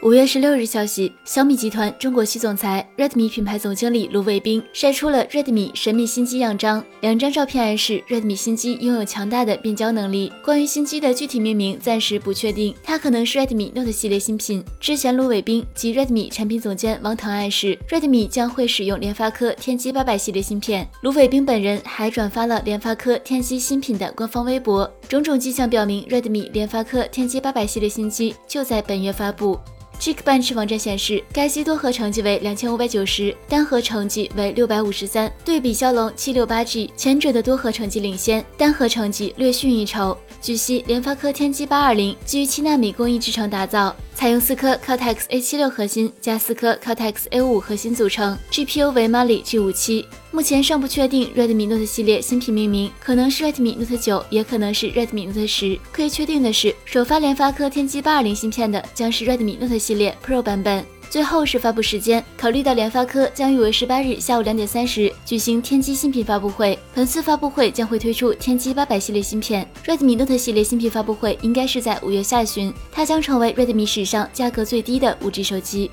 五月十六日消息，小米集团中国区总裁、Redmi 品牌总经理卢伟冰晒出了 Redmi 神秘新机样张。两张照片暗示 Redmi 新机拥有强大的变焦能力。关于新机的具体命名暂时不确定，它可能是 Redmi Note 系列新品。之前，卢伟冰及 Redmi 产品总监王腾暗示 Redmi 将会使用联发科天玑八百系列芯片。卢伟冰本人还转发了联发科天玑新品的官方微博，种种迹象表明 Redmi 联发科天玑八百系列新机就在本月发布。Geekbench 网站显示，该机多核成绩为两千五百九十，单核成绩为六百五十三。对比骁龙七六八 G，前者的多核成绩领先，单核成绩略逊一筹。据悉，联发科天玑八二零基于七纳米工艺制成打造，采用四颗 Cortex A76 核心加四颗 Cortex A5 核心组成，GPU 为 Mali G57。目前尚不确定 Redmi Note 系列新品命名，可能是 Redmi Note 九，也可能是 Redmi Note 十。可以确定的是，首发联发科天玑八二零芯片的将是 Redmi Note 系列 Pro 版本。最后是发布时间，考虑到联发科将于为十八日下午两点三十举行天玑新品发布会，本次发布会将会推出天玑八百系列芯片。Redmi Note 系列新品发布会应该是在五月下旬，它将成为 Redmi 史上价格最低的五 G 手机。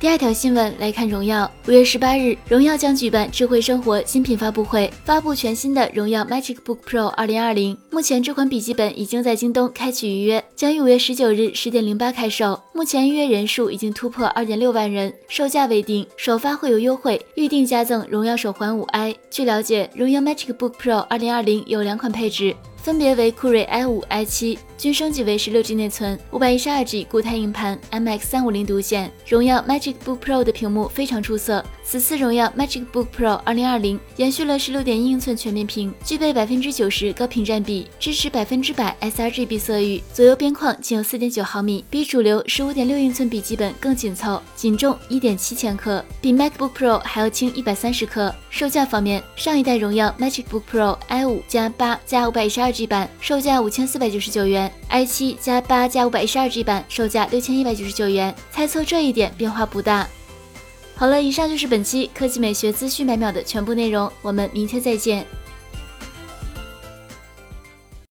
第二条新闻来看，荣耀五月十八日，荣耀将举办智慧生活新品发布会，发布全新的荣耀 Magic Book Pro 二零二零。目前这款笔记本已经在京东开启预约，将于五月十九日十点零八开售。目前预约人数已经突破二点六万人，售价未定，首发会有优惠，预定加赠荣耀手环五 i。据了解，荣耀 Magic Book Pro 二零二零有两款配置。分别为酷睿 i 五、i 七，均升级为十六 G 内存，五百一十二 G 固态硬盘，MX 三五零独显。荣耀 Magic Book Pro 的屏幕非常出色。此次荣耀 Magic Book Pro 二零二零延续了十六点一英寸全面屏，具备百分之九十高屏占比，支持百分之百 sRGB 色域，左右边框仅有四点九毫米，比主流十五点六英寸笔记本更紧凑，仅重一点七千克，比 MacBook Pro 还要轻一百三十克。售价方面，上一代荣耀 Magic Book Pro i 五加八加五百一十二 G 版售价五千四百九十九元，i 七加八加五百一十二 G 版售价六千一百九十九元。猜测这一点变化不大。好了，以上就是本期科技美学资讯百秒的全部内容，我们明天再见。